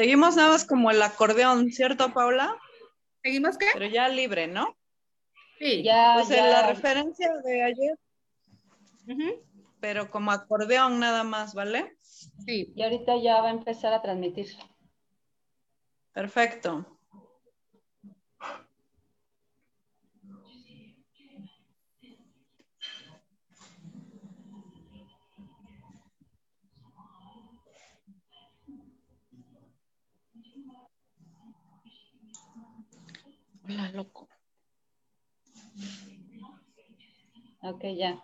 Seguimos nada más como el acordeón, ¿cierto, Paula? ¿Seguimos qué? Pero ya libre, ¿no? Sí. Ya, Pues en ya. la referencia de ayer, pero como acordeón nada más, ¿vale? Sí. Y ahorita ya va a empezar a transmitir. Perfecto. Hola, loco. Ok, ya.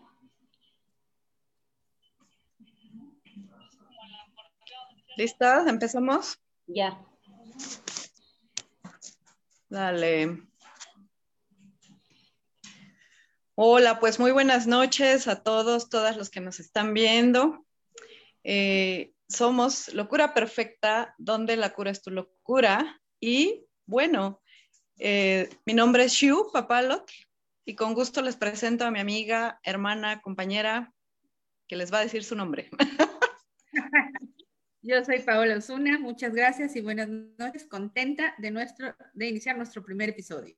¿Listas? ¿Empezamos? Ya. Dale. Hola, pues muy buenas noches a todos, todas los que nos están viendo. Eh, somos Locura Perfecta, donde la cura es tu locura. Y bueno, eh, mi nombre es Shu Papalot y con gusto les presento a mi amiga, hermana, compañera, que les va a decir su nombre. Yo soy Paola Osuna, muchas gracias y buenas noches. Contenta de, nuestro, de iniciar nuestro primer episodio.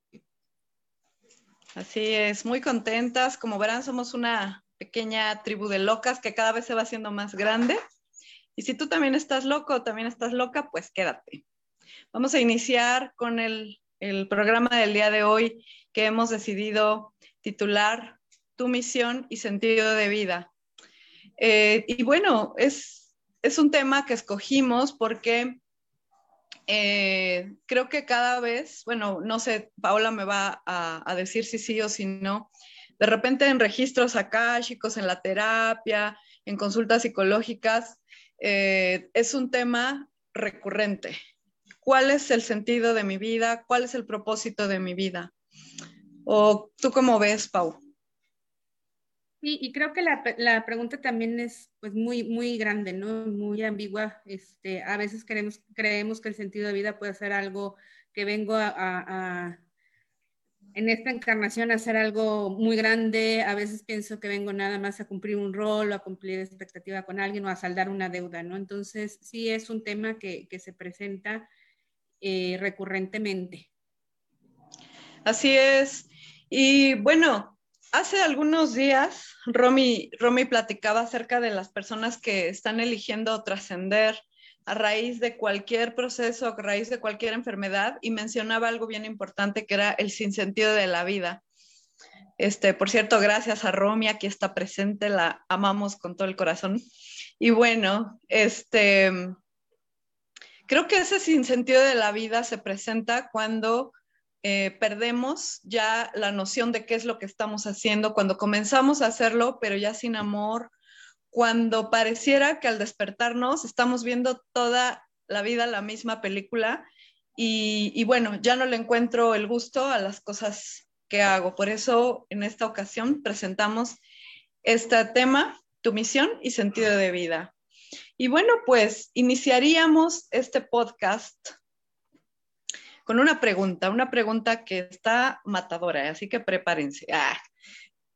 Así es, muy contentas. Como verán, somos una pequeña tribu de locas que cada vez se va haciendo más grande. Y si tú también estás loco, también estás loca, pues quédate. Vamos a iniciar con el, el programa del día de hoy que hemos decidido titular Tu misión y sentido de vida. Eh, y bueno, es, es un tema que escogimos porque eh, creo que cada vez, bueno, no sé, Paola me va a, decir si sí o si no, de repente en registros akáshicos, en la terapia, en consultas psicológicas, eh, es un tema recurrente. ¿Cuál es el sentido de mi vida? ¿Cuál es el propósito de mi vida? ¿O tú cómo ves, Pau? Sí, y creo que la, la, pregunta también es pues muy, muy grande, ¿no? Muy ambigua. Este, a veces queremos, creemos que el sentido de vida puede ser algo que vengo a, a, a, en esta encarnación a hacer algo muy grande. A veces pienso que vengo nada más a cumplir un rol o a cumplir expectativa con alguien o a saldar una deuda, ¿no? Entonces, sí es un tema que, que se presenta eh, recurrentemente. Así es. Y bueno, Hace algunos días, Romy, Romy platicaba acerca de las personas que están eligiendo trascender a raíz de cualquier proceso, a raíz de cualquier enfermedad, y mencionaba algo bien importante que era el sinsentido de la vida. Este, por cierto, gracias a Romy, aquí está presente, la amamos con todo el corazón. Y bueno, este, creo que ese sinsentido de la vida se presenta cuando eh, perdemos ya la noción de qué es lo que estamos haciendo, cuando comenzamos a hacerlo, pero ya sin amor, cuando pareciera que al despertarnos estamos viendo toda la vida la misma película y, y bueno, ya no le encuentro el gusto a las cosas que hago. Por eso en esta ocasión presentamos este tema, tu misión y sentido de vida. Y bueno, pues iniciaríamos este podcast con una pregunta, una pregunta que está matadora, así que prepárense. Ah,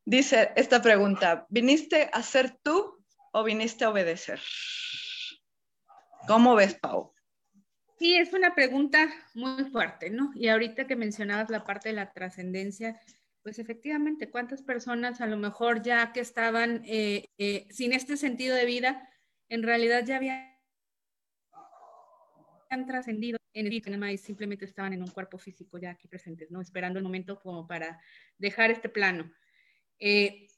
dice esta pregunta, ¿viniste a ser tú o viniste a obedecer? ¿Cómo ves, Pau? Sí, es una pregunta muy fuerte, ¿no? Y ahorita que mencionabas la parte de la trascendencia, pues efectivamente, ¿cuántas personas a lo mejor ya que estaban eh, eh, sin este sentido de vida, en realidad ya habían trascendido en el cinema y simplemente estaban en un cuerpo físico ya aquí presentes, ¿no? Esperando el momento como para dejar este plano. Eh,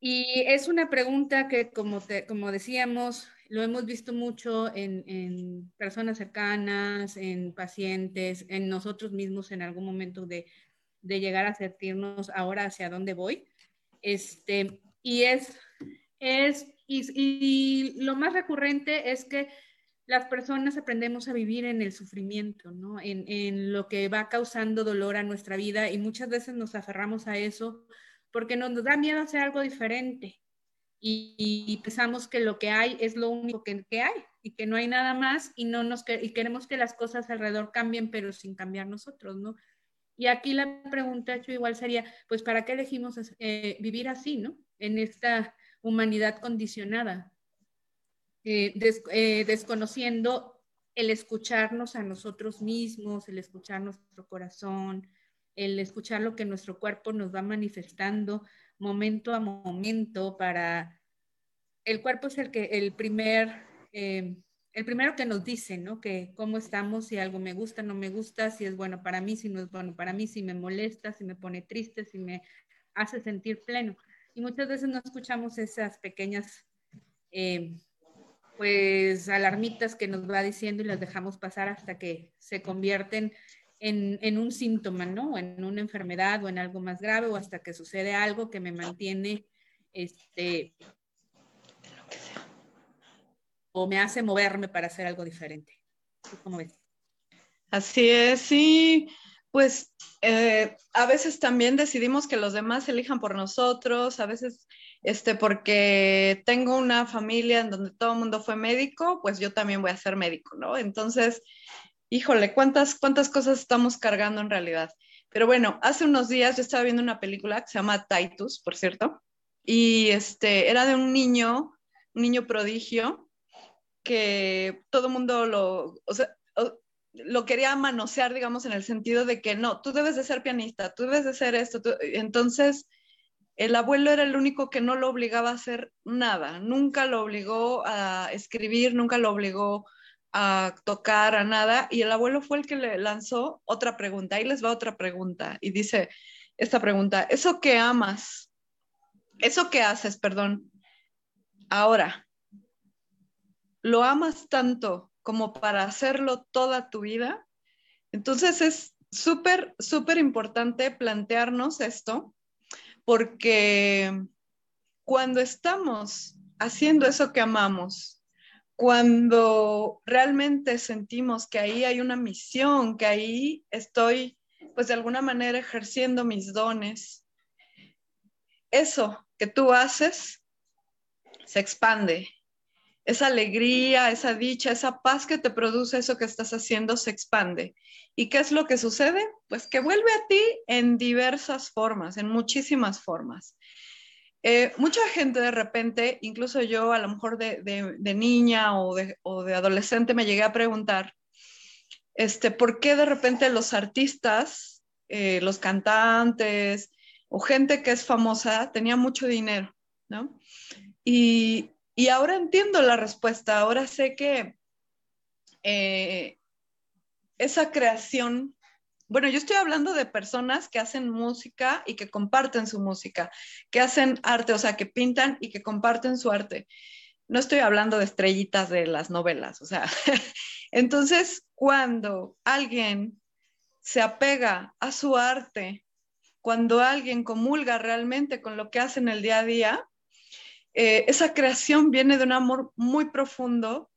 y es una pregunta que, como, te, como decíamos, lo hemos visto mucho en, en, personas cercanas, en pacientes, en nosotros mismos en algún momento de, de llegar a sentirnos ahora hacia dónde voy. Este, y es, es y, y lo más recurrente es que las personas aprendemos a vivir en el sufrimiento, ¿no? En, en, lo que va causando dolor a nuestra vida y muchas veces nos aferramos a eso porque nos da miedo hacer algo diferente y, y pensamos que lo que hay es lo único que, que, hay y que no hay nada más y, no nos, y queremos que las cosas alrededor cambien pero sin cambiar nosotros, ¿no? Y aquí la pregunta hecho igual sería, pues, ¿para qué elegimos eh, vivir así, ¿no? En esta humanidad condicionada, eh, eh, desconociendo el escucharnos a nosotros mismos, el escuchar nuestro corazón, el escuchar lo que nuestro cuerpo nos va manifestando momento a momento para... El cuerpo es el que, el primer, eh, el primero que nos dice, ¿no? Que cómo estamos, si algo me gusta, no me gusta, si es bueno para mí, si no es bueno para mí, si me molesta, si me pone triste, si me hace sentir pleno. Y muchas veces no escuchamos esas pequeñas, eh, pues, alarmitas que nos va diciendo y las dejamos pasar hasta que se convierten en, un síntoma, ¿no? En una enfermedad o en algo más grave o hasta que sucede algo que me mantiene, este, o me hace moverme para hacer algo diferente. ¿Cómo ves? Así es, sí. Pues eh, a veces también decidimos que los demás elijan por nosotros, a veces este, porque tengo una familia en donde todo el mundo fue médico, pues yo también voy a ser médico, ¿no? Entonces, híjole, ¿cuántas, cuántas cosas estamos cargando en realidad? Pero bueno, hace unos días yo estaba viendo una película que se llama Titus, por cierto, y este, era de un niño, un niño prodigio, que todo el mundo lo, o sea, lo quería manosear, digamos, en el sentido de que no, tú debes de ser pianista, tú debes de ser esto. Entonces, el abuelo era el único que no lo obligaba a hacer nada, nunca lo obligó a escribir, nunca lo obligó a tocar, a nada, y el abuelo fue el que le lanzó otra pregunta. Ahí les va otra pregunta, y dice esta pregunta, ¿eso que amas? ¿Eso que haces, perdón? Ahora, ¿lo amas tanto como para hacerlo toda tu vida? Entonces es súper, súper importante plantearnos esto, porque cuando estamos haciendo eso que amamos, cuando realmente sentimos que ahí hay una misión, que ahí estoy, pues de alguna manera ejerciendo mis dones, eso que tú haces se expande. Esa alegría, esa dicha, esa paz que te produce eso que estás haciendo se expande. ¿Y qué es lo que sucede? Pues que vuelve a ti en diversas formas, en muchísimas formas. Eh, mucha gente de repente, incluso yo a lo mejor de, niña o de, adolescente me llegué a preguntar, este, ¿por qué de repente los artistas, eh, los cantantes o gente que es famosa tenía mucho dinero? ¿no? Y, ahora entiendo la respuesta, ahora sé que eh, esa creación bueno, yo estoy hablando de personas que hacen música y que comparten su música, que hacen arte, o sea, que pintan y que comparten su arte. No estoy hablando de estrellitas de las novelas, o sea, entonces cuando alguien se apega a su arte, cuando alguien comulga realmente con lo que hace en el día a día, eh, esa creación viene de un amor muy profundo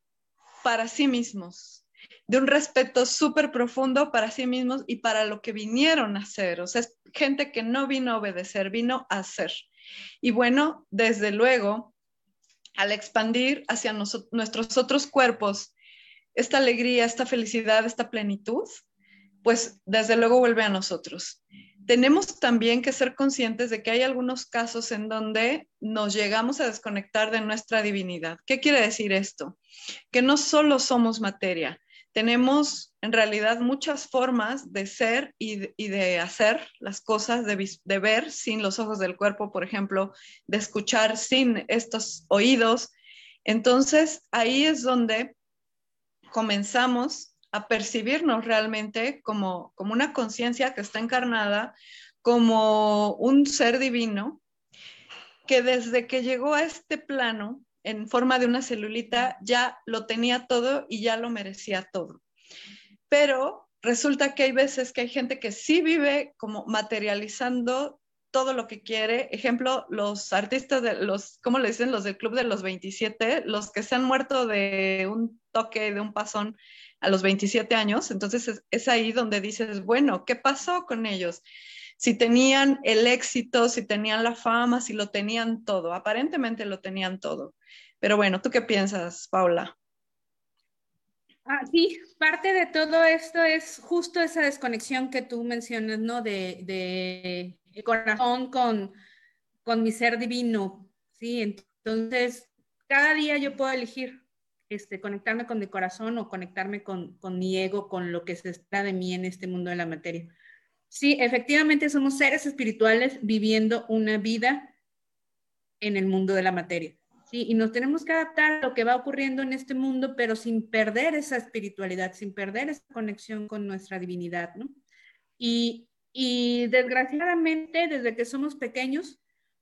para sí mismos, de un respeto súper profundo para sí mismos y para lo que vinieron a hacer. O sea, es gente que no vino a obedecer, vino a hacer. Y bueno, desde luego, al expandir hacia nuestros otros cuerpos esta alegría, esta felicidad, esta plenitud, pues desde luego vuelve a nosotros. Tenemos también que ser conscientes de que hay algunos casos en donde nos llegamos a desconectar de nuestra divinidad. ¿Qué quiere decir esto? Que no solo somos materia, tenemos en realidad muchas formas de ser y de, hacer las cosas, de, ver sin los ojos del cuerpo, por ejemplo, de escuchar sin estos oídos. Entonces, ahí es donde comenzamos a percibirnos realmente como, como una conciencia que está encarnada, como un ser divino, que desde que llegó a este plano en forma de una celulita, ya lo tenía todo y ya lo merecía todo. Pero resulta que hay veces que hay gente que sí vive como materializando todo lo que quiere. Ejemplo, los artistas de los, ¿cómo le dicen? Los del Club de los 27, los que se han muerto de un toque, de un pasón a los 27 años. Entonces es, ahí donde dices, bueno, ¿qué pasó con ellos? si tenían el éxito, si tenían la fama, si lo tenían todo. Aparentemente lo tenían todo. Pero bueno, ¿tú qué piensas, Paula? Ah, sí, parte de todo esto es justo esa desconexión que tú mencionas, ¿no? De, de corazón con, con mi ser divino, ¿sí? Entonces, cada día yo puedo elegir este, conectarme con mi corazón o conectarme con, mi ego, con lo que se está de mí en este mundo de la materia. Sí, efectivamente somos seres espirituales viviendo una vida en el mundo de la materia. Sí, y nos tenemos que adaptar a lo que va ocurriendo en este mundo, pero sin perder esa espiritualidad, sin perder esa conexión con nuestra divinidad, ¿no? Y, y desgraciadamente, desde que somos pequeños,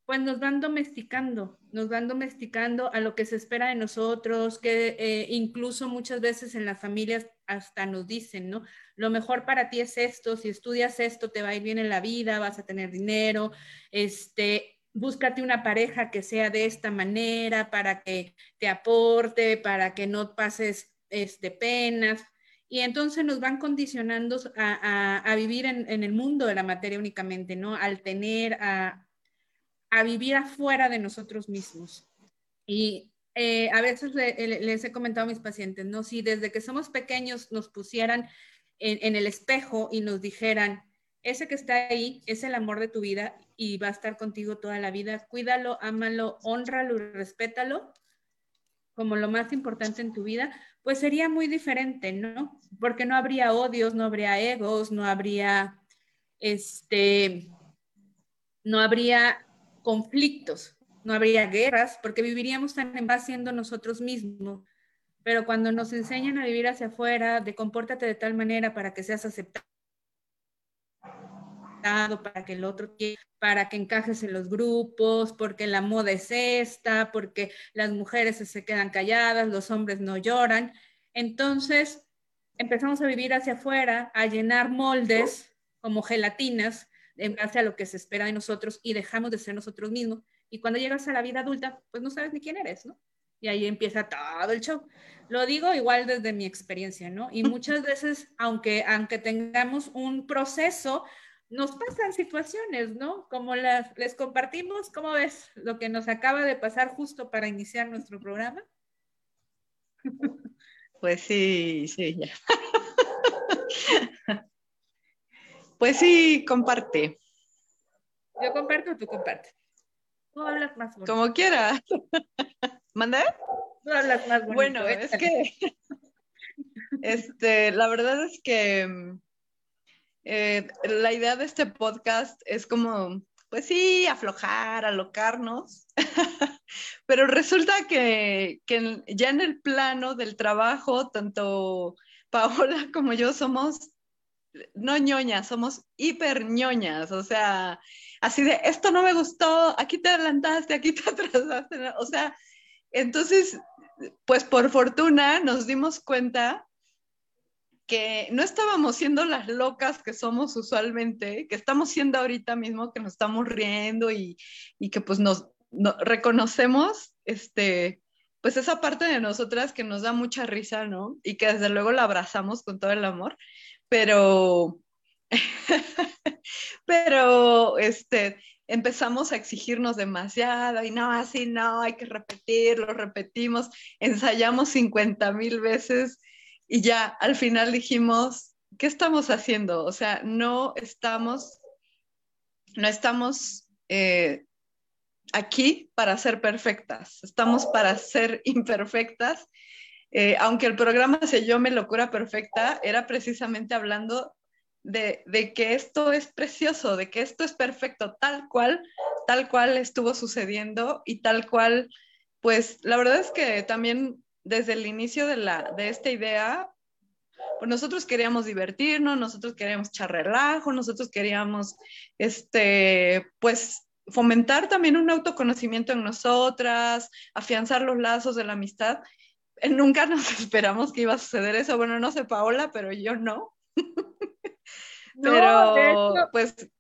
pues nos van domesticando, nos van domesticando a lo que se espera de nosotros, que eh, incluso muchas veces en las familias hasta nos dicen, ¿no? Lo mejor para ti es esto, si estudias esto te va a ir bien en la vida, vas a tener dinero, este, búscate una pareja que sea de esta manera para que te aporte, para que no pases este, penas. Y entonces nos van condicionando a, vivir en, en, el mundo de la materia únicamente, ¿no? Al tener, a, a vivir afuera de nosotros mismos. Y eh, a veces les he comentado a mis pacientes, ¿no? Si desde que somos pequeños nos pusieran en, el espejo y nos dijeran, ese que está ahí es el amor de tu vida y va a estar contigo toda la vida, cuídalo, ámalo, honralo y respétalo como lo más importante en tu vida, pues sería muy diferente, ¿no? Porque no habría odios, no habría egos, no habría, este, no habría conflictos, no habría guerras, porque viviríamos tan en paz siendo nosotros mismos. Pero cuando nos enseñan a vivir hacia afuera, de compórtate de tal manera para que seas aceptado, para que el otro para que encajes en los grupos, porque la moda es esta, porque las mujeres se quedan calladas, los hombres no lloran. Entonces empezamos a vivir hacia afuera, a llenar moldes como gelatinas en base a lo que se espera de nosotros y dejamos de ser nosotros mismos. Y cuando llegas a la vida adulta, pues no sabes ni quién eres, ¿no? Y ahí empieza todo el show. Lo digo igual desde mi experiencia, ¿no? Y muchas veces, aunque, aunque tengamos un proceso, nos pasan situaciones, ¿no? Como las, les compartimos, ¿cómo ves lo que nos acaba de pasar justo para iniciar nuestro programa? Pues sí, sí, ya. Pues sí, comparte. Yo comparto o tú compartes. Tú hablas más bonito. Como quiera. ¿Mandé? Tú hablas más bonito. Bueno, es que este, la verdad es que eh, la idea de este podcast es como, pues sí, aflojar, alocarnos, pero resulta que, que ya en el plano del trabajo, tanto Paola como yo somos no ñoñas, somos hiper ñoñas, o sea, así de, esto no me gustó, aquí te adelantaste, aquí te atrasaste, o sea, entonces, pues por fortuna nos dimos cuenta que no estábamos siendo las locas que somos usualmente, que estamos siendo ahorita mismo, que nos estamos riendo y, que pues nos reconocemos, este, pues esa parte de nosotras que nos da mucha risa, ¿no? Y que desde luego la abrazamos con todo el amor, pero, pero, este, empezamos a exigirnos demasiado y no, así no, hay que repetirlo, repetimos, ensayamos 50 mil veces y ya al final dijimos, ¿qué estamos haciendo? O sea, no estamos, no estamos eh, aquí para ser perfectas, estamos para ser imperfectas eh, aunque el programa se llame Locura Perfecta, era precisamente hablando de, que esto es precioso, de que esto es perfecto, tal cual, tal cual estuvo sucediendo y tal cual, pues la verdad es que también desde el inicio de, la, de esta idea, pues nosotros queríamos divertirnos, nosotros queríamos echar relajo, nosotros queríamos, este, pues fomentar también un autoconocimiento en nosotras, afianzar los lazos de la amistad nunca nos esperamos que iba a suceder eso. Bueno, no sé Paola, pero yo no. pero, de hecho, pues...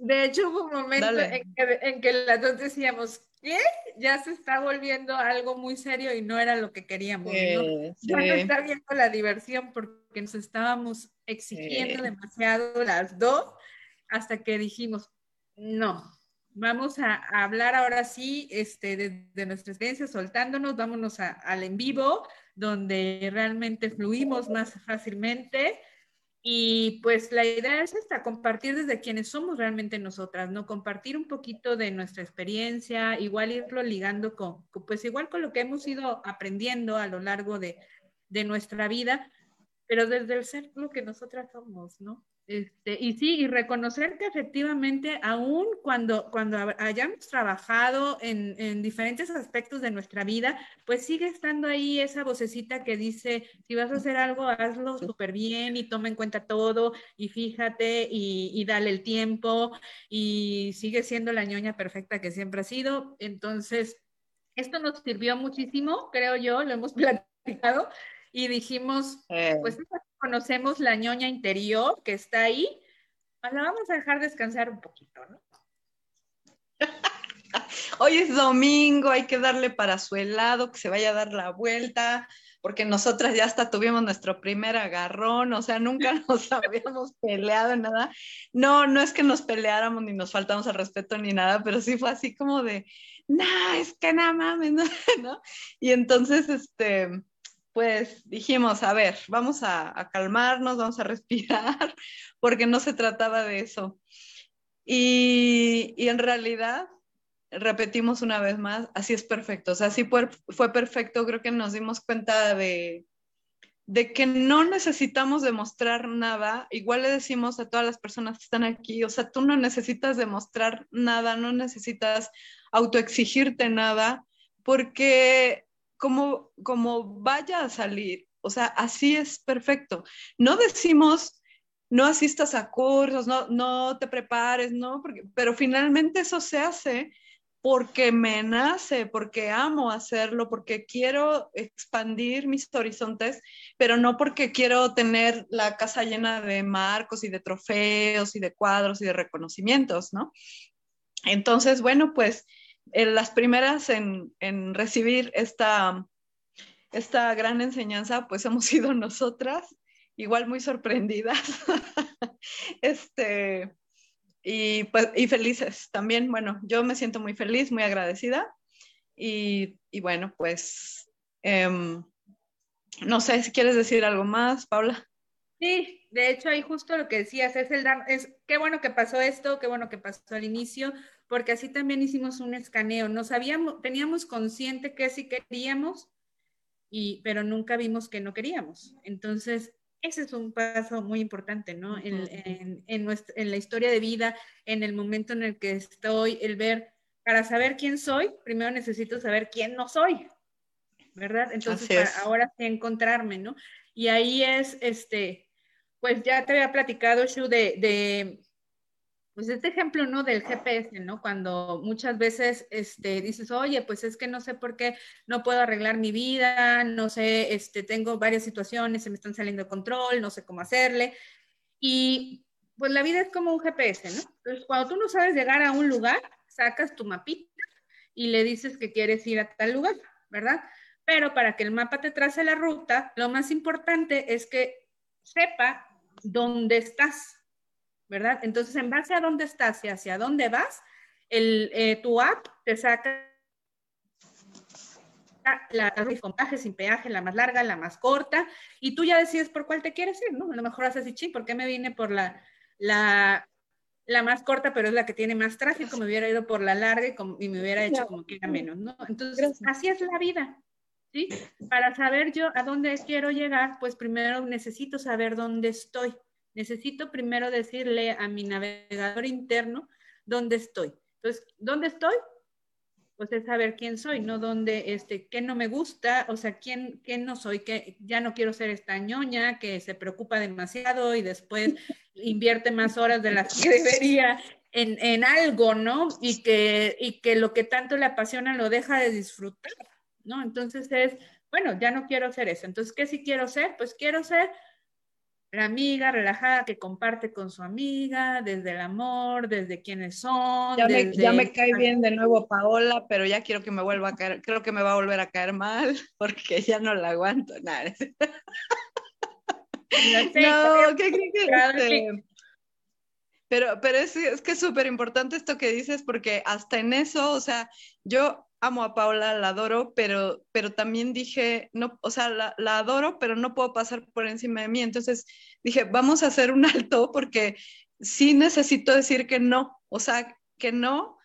De hecho, hubo un momento en que, las dos decíamos, ¿qué? Ya se está volviendo algo muy serio y no era lo que queríamos. ¿no? Ya no está viendo la diversión porque nos estábamos exigiendo demasiado las dos hasta que dijimos, no, Vamos a, hablar ahora sí este, de, nuestra experiencia, soltándonos, vámonos al en vivo, donde realmente fluimos más fácilmente Y pues la idea es esta, compartir desde quienes somos realmente nosotras, ¿no? Compartir un poquito de nuestra experiencia, igual irlo ligando con, pues igual con lo que hemos ido aprendiendo a lo largo de, de nuestra vida, pero desde el ser lo que nosotras somos, ¿no? Este, y sí, y reconocer que efectivamente, aún cuando, cuando hayamos trabajado en, en, diferentes aspectos de nuestra vida, pues sigue estando ahí esa vocecita que dice, si vas a hacer algo, hazlo súper bien y toma en cuenta todo y fíjate y, y, dale el tiempo y sigue siendo la ñoña perfecta que siempre ha sido. Entonces, esto nos sirvió muchísimo, creo yo, lo hemos platicado y dijimos, eh. pues conocemos la ñoña interior que está ahí, pues la vamos a dejar descansar un poquito, ¿no? Hoy es domingo, hay que darle para su helado, que se vaya a dar la vuelta, porque nosotras ya hasta tuvimos nuestro primer agarrón, o sea, nunca nos habíamos peleado en nada. No, no es que nos peleáramos ni nos faltamos al respeto ni nada, pero sí fue así como de, no, es que nada mames, ¿no? Y entonces, este, pues dijimos, a ver, vamos a, calmarnos, vamos a respirar, porque no se trataba de eso. Y, en realidad, repetimos una vez más, así es perfecto, o sea, así fue, fue perfecto, creo que nos dimos cuenta de, de que no necesitamos demostrar nada, igual le decimos a todas las personas que están aquí, o sea, tú no necesitas demostrar nada, no necesitas autoexigirte nada, porque como, como vaya a salir. O sea, así es perfecto. No decimos, no asistas a cursos, no, no te prepares, no, porque, pero finalmente eso se hace porque me nace, porque amo hacerlo, porque quiero expandir mis horizontes, pero no porque quiero tener la casa llena de marcos y de trofeos y de cuadros y de reconocimientos, ¿no? Entonces, bueno, pues las primeras en, recibir esta, esta gran enseñanza, pues hemos sido nosotras, igual muy sorprendidas. este, y, pues, y felices también. Bueno, yo me siento muy feliz, muy agradecida. Y, bueno, pues em, no sé si quieres decir algo más, Paula. Sí, de hecho ahí justo lo que decías es el es qué bueno que pasó esto, qué bueno que pasó al inicio, porque así también hicimos un escaneo. No sabíamos, teníamos consciente que sí queríamos, y, pero nunca vimos que no queríamos. Entonces, ese es un paso muy importante, ¿no? En, en, nuestra, en, la historia de vida, en el momento en el que estoy, el ver, para saber quién soy, primero necesito saber quién no soy, ¿verdad? Entonces, para ahora sí encontrarme, ¿no? Y ahí es, este, pues ya te había platicado, Shu, de, de pues este ejemplo, ¿no? Del GPS, ¿no? Cuando muchas veces este, dices, oye, pues es que no sé por qué no puedo arreglar mi vida, no sé, este, tengo varias situaciones, se me están saliendo de control, no sé cómo hacerle. Y pues la vida es como un GPS, ¿no? Entonces, cuando tú no sabes llegar a un lugar, sacas tu mapita y le dices que quieres ir a tal lugar, ¿verdad? Pero para que el mapa te trace la ruta, lo más importante es que sepa dónde estás, ¿verdad? Entonces, en base a dónde estás y hacia dónde vas, el, eh, tu app te saca la con peaje, sin peaje, la más larga, la más corta, y tú ya decides por cuál te quieres ir, ¿no? A lo mejor haces así, ching, ¿por qué me vine por la, la, la más corta, pero es la que tiene más tráfico? Me hubiera ido por la larga y, y me hubiera hecho como que era menos, ¿no? Entonces, así es la vida, ¿sí? Para saber yo a dónde quiero llegar, pues primero necesito saber dónde estoy necesito primero decirle a mi navegador interno dónde estoy. Entonces, ¿dónde estoy? Pues es saber quién soy, no dónde, este, qué no me gusta, o sea, quién, quién no soy, que ya no quiero ser esta ñoña que se preocupa demasiado y después invierte más horas de las que debería en, en, algo, ¿no? Y que, y que lo que tanto le apasiona lo deja de disfrutar, ¿no? Entonces es, bueno, ya no quiero ser eso. Entonces, ¿qué sí quiero ser? Pues quiero ser la amiga relajada que comparte con su amiga, desde el amor, desde quiénes son. Ya, me, ya me cae bien de nuevo Paola, pero ya quiero que me vuelva a caer, creo que me va a volver a caer mal, porque ya no la aguanto. Nada. no, ¿qué crees que este? Pero, pero es, es que es súper importante esto que dices, porque hasta en eso, o sea, yo amo a Paula, la adoro, pero, pero también dije, no, o sea, la, la, adoro, pero no puedo pasar por encima de mí. Entonces dije, vamos a hacer un alto porque sí necesito decir que no, o sea, que no,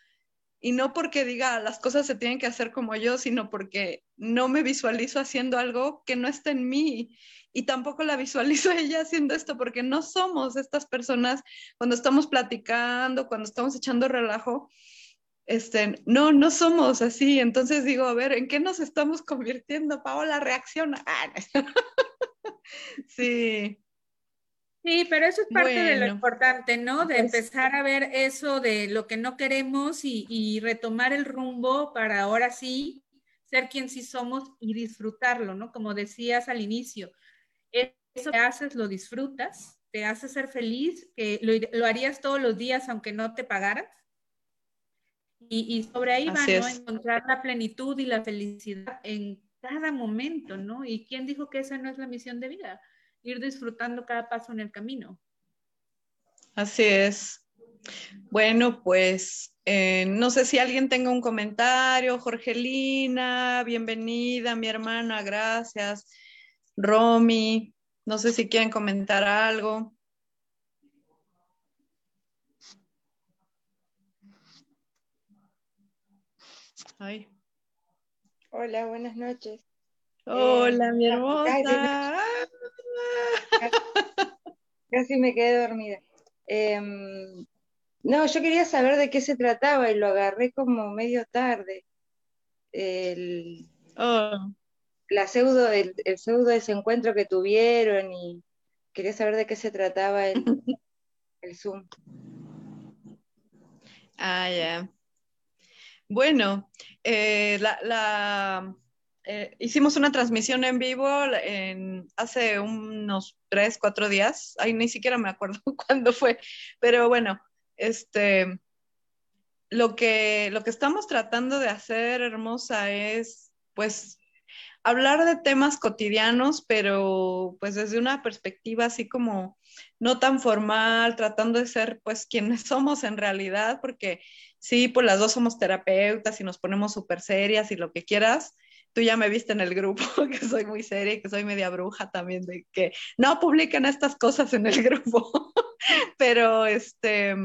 y no porque diga las cosas se tienen que hacer como yo, sino porque no me visualizo haciendo algo que no está en mí. Y tampoco la visualizo ella haciendo esto, porque no somos estas personas cuando estamos platicando, cuando estamos echando relajo, este, no, no somos así. Entonces digo, a ver, ¿en qué nos estamos convirtiendo? Paola reacciona. Ah, sí. Sí, pero eso es parte de lo importante, ¿no? De pues empezar a ver eso de lo que no queremos y, retomar el rumbo para ahora sí ser quien sí somos y disfrutarlo, ¿no? Como decías al inicio, eso que haces lo disfrutas, te hace ser feliz, que lo, harías todos los días aunque no te pagaras. Y, sobre ahí va, ¿no? Encontrar la plenitud y la felicidad en cada momento, ¿no? ¿Y quién dijo que esa no es la misión de vida? Ir disfrutando cada paso en el camino. Así es. Bueno, pues eh, no sé si alguien tenga un comentario. Jorgelina, bienvenida, mi hermana, gracias. Romy, no sé si quieren comentar algo. Hola, buenas noches. Hola, mi eh, hermosa. Casi, me quedé dormida. Em, no, yo quería saber de qué se trataba y lo agarré como medio tarde. El, oh. la pseudo, el, el pseudo desencuentro que tuvieron y quería saber de qué se trataba el, el Zoom. Ah, ya. Bueno, eh, la, eh, hicimos una transmisión en vivo hace unos tres, cuatro días. Ahí ni siquiera me acuerdo cuándo fue, pero bueno, este, lo que, lo que estamos tratando de hacer, hermosa, es pues hablar de temas cotidianos, pero pues desde una perspectiva así como no tan formal, tratando de ser pues quienes somos en realidad, porque sí, pues las dos somos terapeutas y nos ponemos súper serias y lo que quieras. Tú ya me viste en el grupo, que soy muy seria y que soy media bruja también, de que no publican estas cosas en el grupo. Pero, este,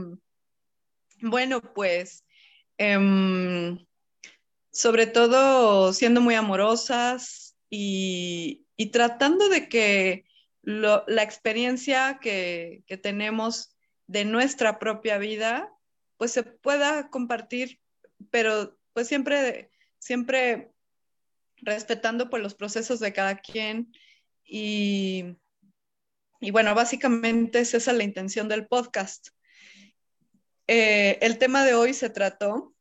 bueno, pues, em, sobre todo siendo muy amorosas y, tratando de que la experiencia que, que tenemos de nuestra propia vida pues se pueda compartir, pero pues siempre, siempre respetando pues los procesos de cada quien y, y bueno, básicamente es esa la intención del podcast. Eh, el tema de hoy se trató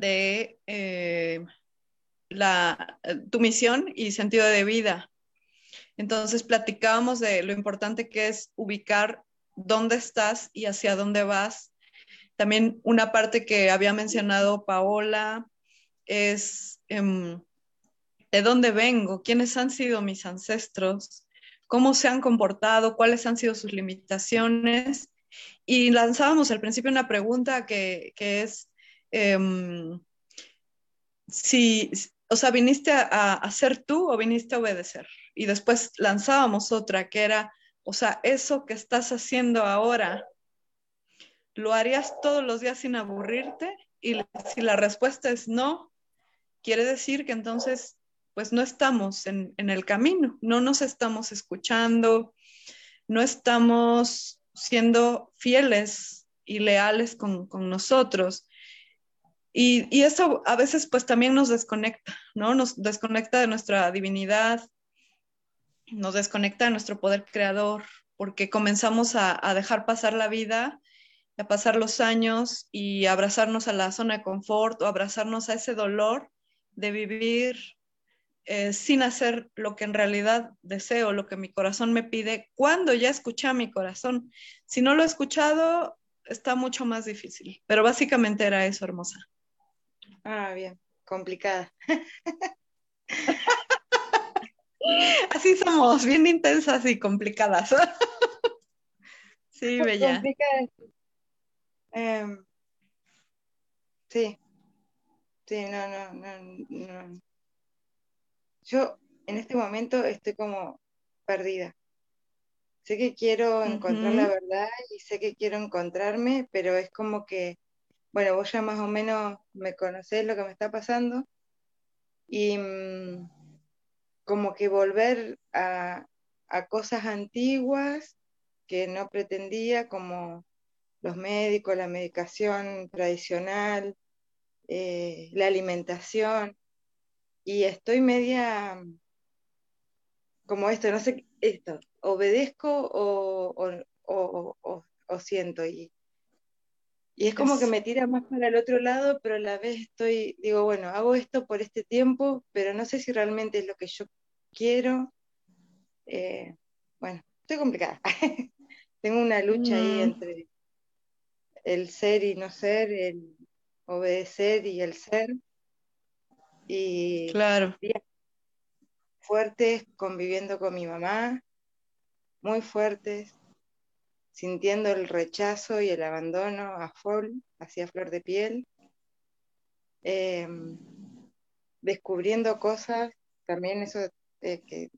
de eh, la, tu misión y sentido de vida. Entonces platicábamos de lo importante que es ubicar dónde estás y hacia dónde vas también una parte que había mencionado Paola es em, de dónde vengo, quiénes han sido mis ancestros, cómo se han comportado, cuáles han sido sus limitaciones. Y lanzábamos al principio una pregunta que, es em, si, o sea, viniste a, ser tú o viniste a obedecer. Y después lanzábamos otra que era, o sea, eso que estás haciendo ahora, ¿Lo harías todos los días sin aburrirte? Y si la respuesta es no, quiere decir que entonces pues no estamos en, el camino, no nos estamos escuchando, no estamos siendo fieles y leales con, nosotros. Y, y, eso a veces pues también nos desconecta, ¿no? Nos desconecta de nuestra divinidad, nos desconecta de nuestro poder creador, porque comenzamos a, dejar pasar la vida a pasar los años y abrazarnos a la zona de confort o abrazarnos a ese dolor de vivir eh, sin hacer lo que en realidad deseo, lo que mi corazón me pide, cuando ya escuché a mi corazón. Si no lo he escuchado, está mucho más difícil, pero básicamente era eso, hermosa. Ah, bien, complicada. Así somos, bien intensas y complicadas. sí, bella. Em, sí. Sí, no, no, no, no. Yo en este momento estoy como perdida. Sé que quiero encontrar la verdad y sé que quiero encontrarme, pero es como que, bueno, vos ya más o menos me conocés lo que me está pasando y mm, como que volver a, cosas antiguas que no pretendía, como los médicos, la medicación tradicional, eh, la alimentación, y estoy media como esto, no sé, esto, obedezco o, siento, y, y es como que me tira más para el otro lado, pero a la vez estoy, digo, bueno, hago esto por este tiempo, pero no sé si realmente es lo que yo quiero. Eh, bueno, estoy complicada. Tengo una lucha ahí mm. entre el ser y no ser, el obedecer y el ser. Y claro. fuertes conviviendo con mi mamá, muy fuertes, sintiendo el rechazo y el abandono a full, hacia flor de piel, em, descubriendo cosas, también eso eh, que,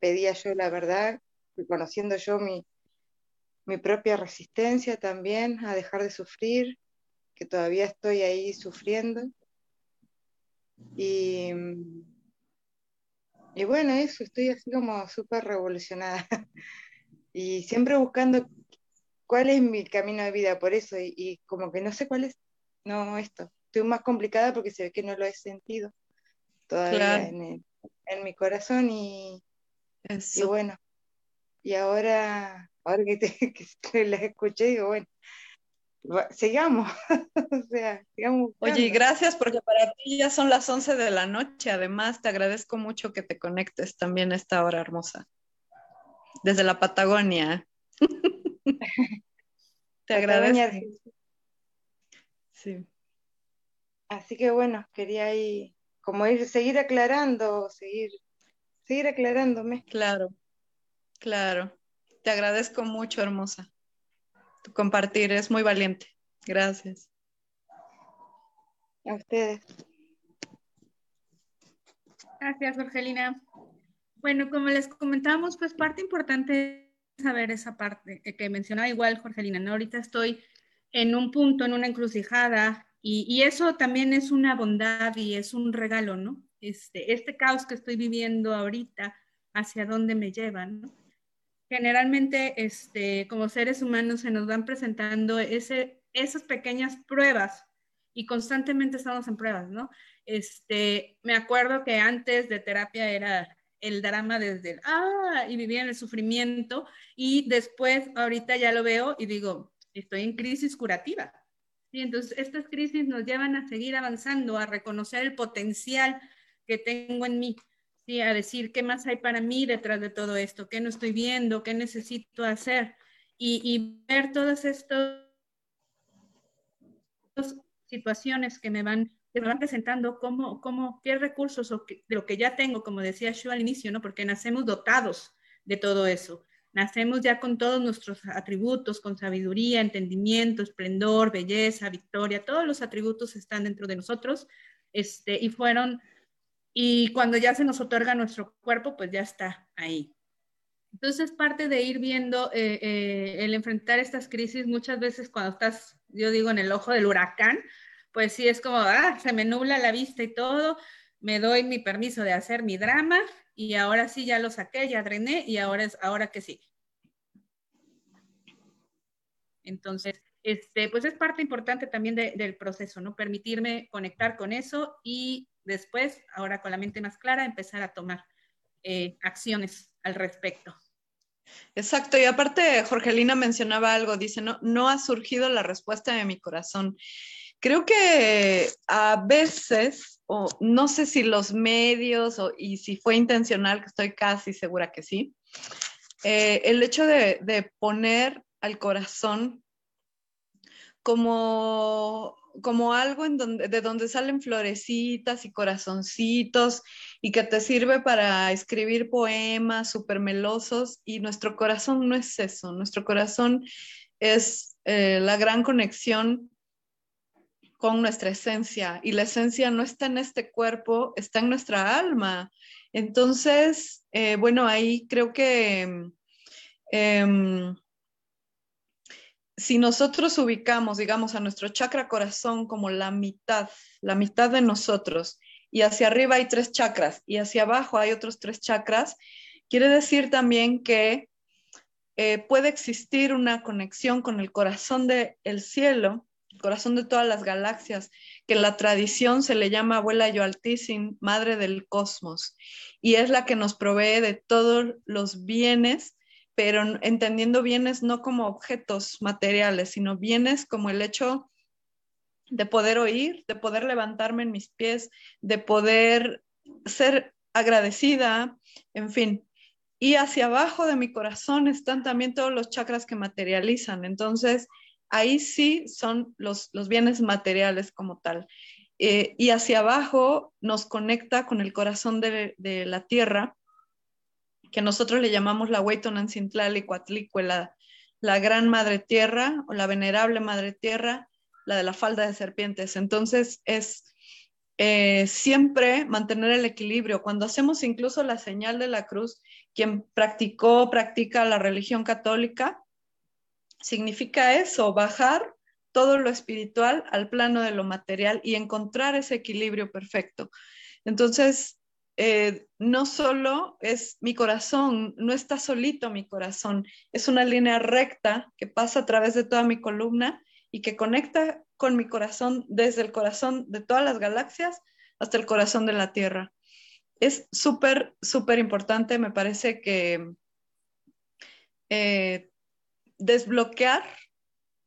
pedía yo la verdad, conociendo yo mi, mi propia resistencia también a dejar de sufrir, que todavía estoy ahí sufriendo. Y, y bueno, eso, estoy así como súper revolucionada. y siempre buscando cuál es mi camino de vida, por eso, y, como que no sé cuál es, no esto, estoy más complicada porque se ve que no lo he sentido todavía en, mi corazón y, y, bueno, y ahora, ahora que, te, que las escuché, digo, bueno, sigamos, o sea, sigamos. Oye, gracias porque para ti ya son las 11 de la noche, además te agradezco mucho que te conectes también a esta hora hermosa desde la Patagonia. Te agradezco. Sí. Así que bueno, quería ir, como ir, seguir aclarando, seguir, seguir aclarándome. Claro, claro. Te agradezco mucho, hermosa. Tu compartir es muy valiente. Gracias. A ustedes. Gracias, Jorgelina. Bueno, como les comentamos, pues parte importante es saber esa parte que mencionaba igual Jorgelina, ¿no? Ahorita estoy en un punto, en una encrucijada, y, eso también es una bondad y es un regalo, ¿no? Este, este caos que estoy viviendo ahorita, hacia dónde me lleva, ¿no? Generalmente, este, como seres humanos, se nos van presentando ese, esas pequeñas pruebas y constantemente estamos en pruebas, ¿no? Este, me acuerdo que antes de terapia era el drama desde el, ah, y vivía en el sufrimiento y después ahorita ya lo veo y digo, estoy en crisis curativa. Y entonces estas crisis nos llevan a seguir avanzando, a reconocer el potencial que tengo en mí, ¿sí? a decir qué más hay para mí detrás de todo esto, qué no estoy viendo, qué necesito hacer y, ver todas estas situaciones que me van me van presentando cómo, cómo, qué recursos o de lo que ya tengo, como decía yo al inicio, ¿no? Porque nacemos dotados de todo eso. Nacemos ya con todos nuestros atributos, con sabiduría, entendimiento, esplendor, belleza, victoria, todos los atributos están dentro de nosotros, este, y fueron, y cuando ya se nos otorga nuestro cuerpo, pues ya está ahí. Entonces, parte de ir viendo eh, eh, el enfrentar estas crisis, muchas veces cuando estás, yo digo, en el ojo del huracán, pues sí es como, ah, se me nubla la vista y todo, me doy mi permiso de hacer mi drama y ahora sí ya lo saqué, ya drené y ahora es, ahora que sí. Entonces, este, pues es parte importante también del proceso, ¿no? Permitirme conectar con eso y después, ahora con la mente más clara, empezar a tomar eh, acciones al respecto. Exacto, y aparte Jorgelina mencionaba algo, dice, no, no ha surgido la respuesta de mi corazón. Creo que a veces, no sé si los medios o, y si fue intencional, que estoy casi segura que sí, eh, el hecho de, poner al corazón como, como algo en donde, de donde salen florecitas y corazoncitos y que te sirve para escribir poemas súper melosos y nuestro corazón no es eso, nuestro corazón es eh, la gran conexión con nuestra esencia y la esencia no está en este cuerpo, está en nuestra alma. Entonces, eh, bueno, ahí creo que em, si nosotros ubicamos, digamos, a nuestro chakra corazón como la mitad, la mitad de nosotros, y hacia arriba hay tres chakras y hacia abajo hay otros tres chakras, quiere decir también que eh, puede existir una conexión con el corazón del cielo, el corazón de todas las galaxias, que en la tradición se le llama abuela Yoaltisin, madre del cosmos, y es la que nos provee de todos los bienes pero entendiendo bienes no como objetos materiales, sino bienes como el hecho de poder oír, de poder levantarme en mis pies, de poder ser agradecida, en fin. Y hacia abajo de mi corazón están también todos los chakras que materializan. Entonces, ahí sí son los, bienes materiales como tal. Eh, y hacia abajo nos conecta con el corazón de, la tierra, que nosotros le llamamos la Huaytonancintlali Coatlicue, la, la gran madre tierra o la venerable madre tierra, la de la falda de serpientes. Entonces es eh, siempre mantener el equilibrio. Cuando hacemos incluso la señal de la cruz, quien practicó, practica la religión católica, significa eso, bajar todo lo espiritual al plano de lo material y encontrar ese equilibrio perfecto. Entonces, eh, no solo es mi corazón, no está solito mi corazón, es una línea recta que pasa a través de toda mi columna y que conecta con mi corazón desde el corazón de todas las galaxias hasta el corazón de la Tierra. Es súper, súper importante, me parece que eh, desbloquear,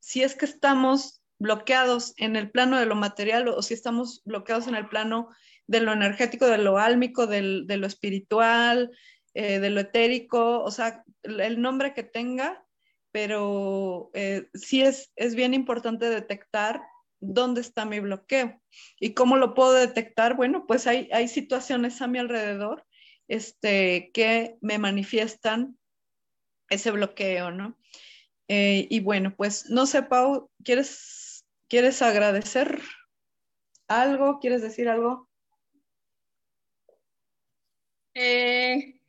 si es que estamos bloqueados en el plano de lo material o si estamos bloqueados en el plano de lo energético, de lo álmico, de lo espiritual, eh, de lo etérico, o sea, el nombre que tenga, pero eh, sí es, es bien importante detectar dónde está mi bloqueo. ¿Y cómo lo puedo detectar? Bueno, pues hay, hay situaciones a mi alrededor este, que me manifiestan ese bloqueo, ¿no? Eh, y bueno, pues no sé, Pau, ¿quieres, ¿quieres agradecer algo? ¿Quieres decir algo? Eh,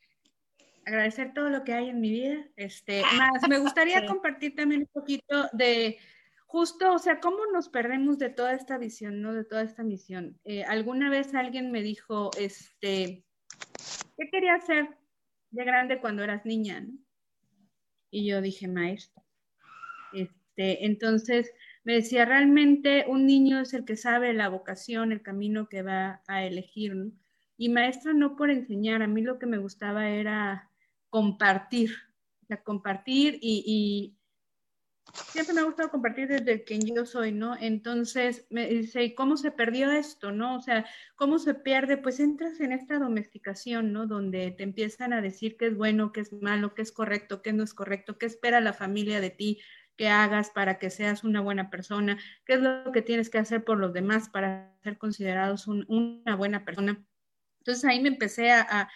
agradecer todo lo que hay en mi vida. Este, más, me gustaría compartir también un poquito de justo, o sea, cómo nos perdemos de toda esta visión, ¿no? De toda esta misión. Eh, alguna vez alguien me dijo, este, ¿qué querías hacer de grande cuando eras niña? Y yo dije, maestro. Este, entonces me decía, realmente un niño es el que sabe la vocación, el camino que va a elegir, ¿no? Y maestra no por enseñar, a mí lo que me gustaba era compartir, o sea, compartir y, siempre me ha gustado compartir desde quien yo soy, ¿no? Entonces me dice, ¿y cómo se perdió esto, no? O sea, ¿cómo se pierde? Pues entras en esta domesticación, ¿no? Donde te empiezan a decir qué es bueno, qué es malo, qué es correcto, qué no es correcto, qué espera la familia de ti, que hagas para que seas una buena persona, qué es lo que tienes que hacer por los demás para ser considerados una buena persona. Entonces ahí me empecé a,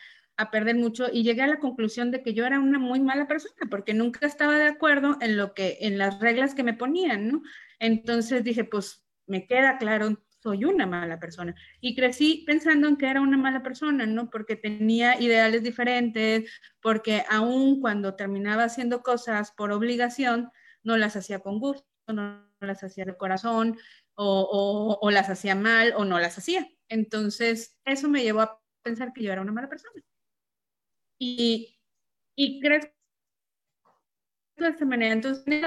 perder mucho y llegué a la conclusión de que yo era una muy mala persona porque nunca estaba de acuerdo en lo que, en las reglas que me ponían, ¿no? Entonces dije, pues me queda claro, soy una mala persona. Y crecí pensando en que era una mala persona, ¿no? Porque tenía ideales diferentes, porque aún cuando terminaba haciendo cosas por obligación, no las hacía con gusto, no las hacía de corazón, o, las hacía mal, o no las hacía. Entonces, eso me llevó a pensar que yo era una mala persona. Y, y creo de esta manera. Entonces, en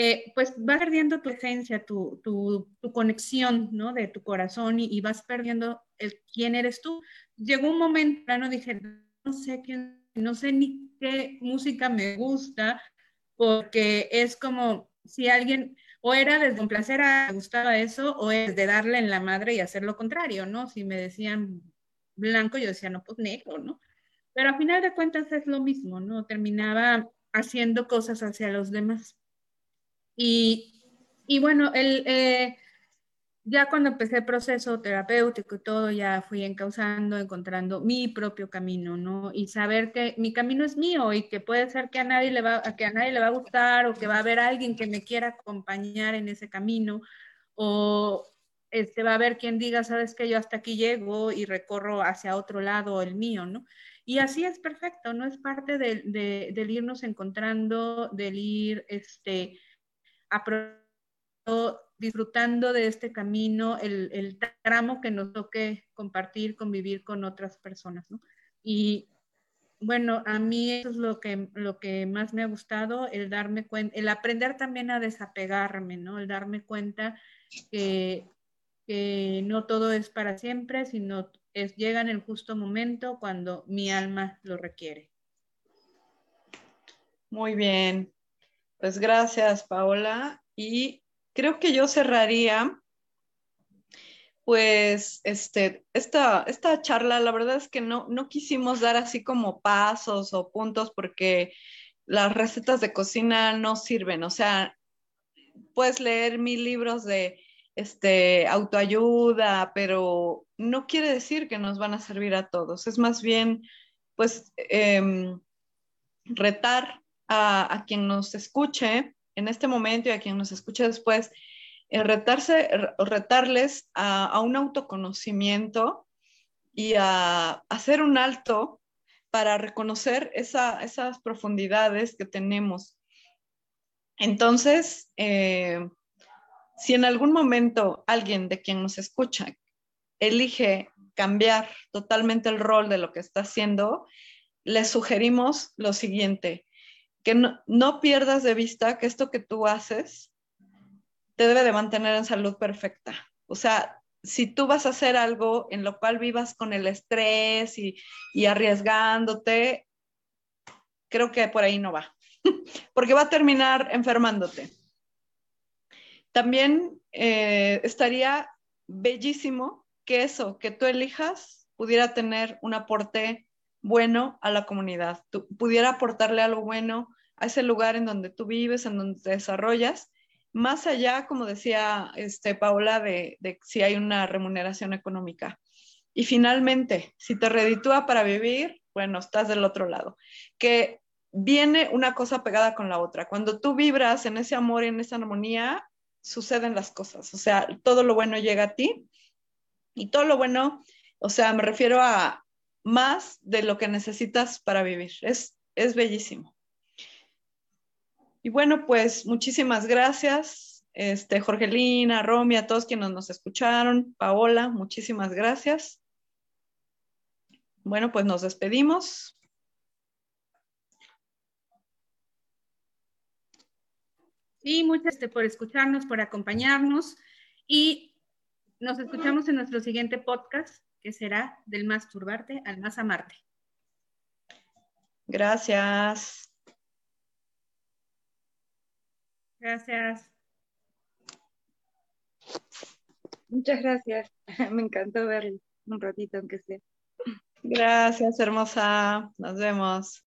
eh, pues vas perdiendo tu esencia, tu, tu, conexión, ¿no? De tu corazón y, vas perdiendo quién eres tú. Llegó un momento, no dije, no sé quién, no sé ni qué música me gusta, porque es como si alguien, o era desde un placer a gustaba eso, o es de darle en la madre y hacer lo contrario, ¿no? Si me decían blanco, yo decía, no, pues negro, ¿no? Pero a final de cuentas es lo mismo, ¿no? Terminaba haciendo cosas hacia los demás. Y, y bueno, el, eh, ya cuando empecé el proceso terapéutico y todo, ya fui encauzando, encontrando mi propio camino, ¿no? Y saber que mi camino es mío y que puede ser que a nadie le va, que a nadie le va a gustar o que va a haber alguien que me quiera acompañar en ese camino o este, va a haber quien diga, sabes que yo hasta aquí llego y recorro hacia otro lado el mío, ¿no? Y así es perfecto, ¿no? Es parte de, del irnos encontrando, del ir este, disfrutando de este camino, el, el, tramo que nos toque compartir, convivir con otras personas, ¿no? Y bueno, a mí eso es lo que, lo que más me ha gustado, el darme cuenta, el aprender también a desapegarme, ¿no? El darme cuenta que, que no todo es para siempre, sino es, llega en el justo momento cuando mi alma lo requiere. Muy bien, pues gracias Paola. Y creo que yo cerraría, pues, este, esta, esta charla, la verdad es que no, no quisimos dar así como pasos o puntos porque las recetas de cocina no sirven, o sea, puedes leer mil libros de este, autoayuda, pero no quiere decir que nos van a servir a todos. Es más bien, pues, em, retar a, quien nos escuche en este momento y a quien nos escuche después, retarse, retarles a, un autoconocimiento y a, hacer un alto para reconocer esas profundidades que tenemos. Entonces, eh, si en algún momento alguien de quien nos escucha elige cambiar totalmente el rol de lo que está haciendo, le sugerimos lo siguiente, no, pierdas de vista que esto que tú haces te debe de mantener en salud perfecta. O sea, si tú vas a hacer algo en lo cual vivas con el estrés y, arriesgándote, creo que por ahí no va, porque va a terminar enfermándote. También eh, estaría bellísimo que eso, que tú elijas, pudiera tener un aporte bueno a la comunidad, pudiera aportarle algo bueno a ese lugar en donde tú vives, en donde te desarrollas, más allá, como decía este, Paula, de, de si hay una remuneración económica. Y finalmente, si te reditúa para vivir, bueno, estás del otro lado. Que viene una cosa pegada con la otra. Cuando tú vibras en ese amor y en esa armonía, suceden las cosas, o sea, todo lo bueno llega a ti y todo lo bueno, o sea, me refiero a más de lo que necesitas para vivir. Es, es bellísimo. Y bueno, pues muchísimas gracias, este, Jorgelina, Romy, a todos quienes nos escucharon, Paola, muchísimas gracias. Bueno, pues nos despedimos. Sí, muchas gracias por escucharnos, por acompañarnos y nos escuchamos en nuestro siguiente podcast, que será del más turbarte al más amarte. Gracias. Gracias. Muchas gracias. Me encantó verlo un ratito, aunque sea. Gracias, hermosa. Nos vemos.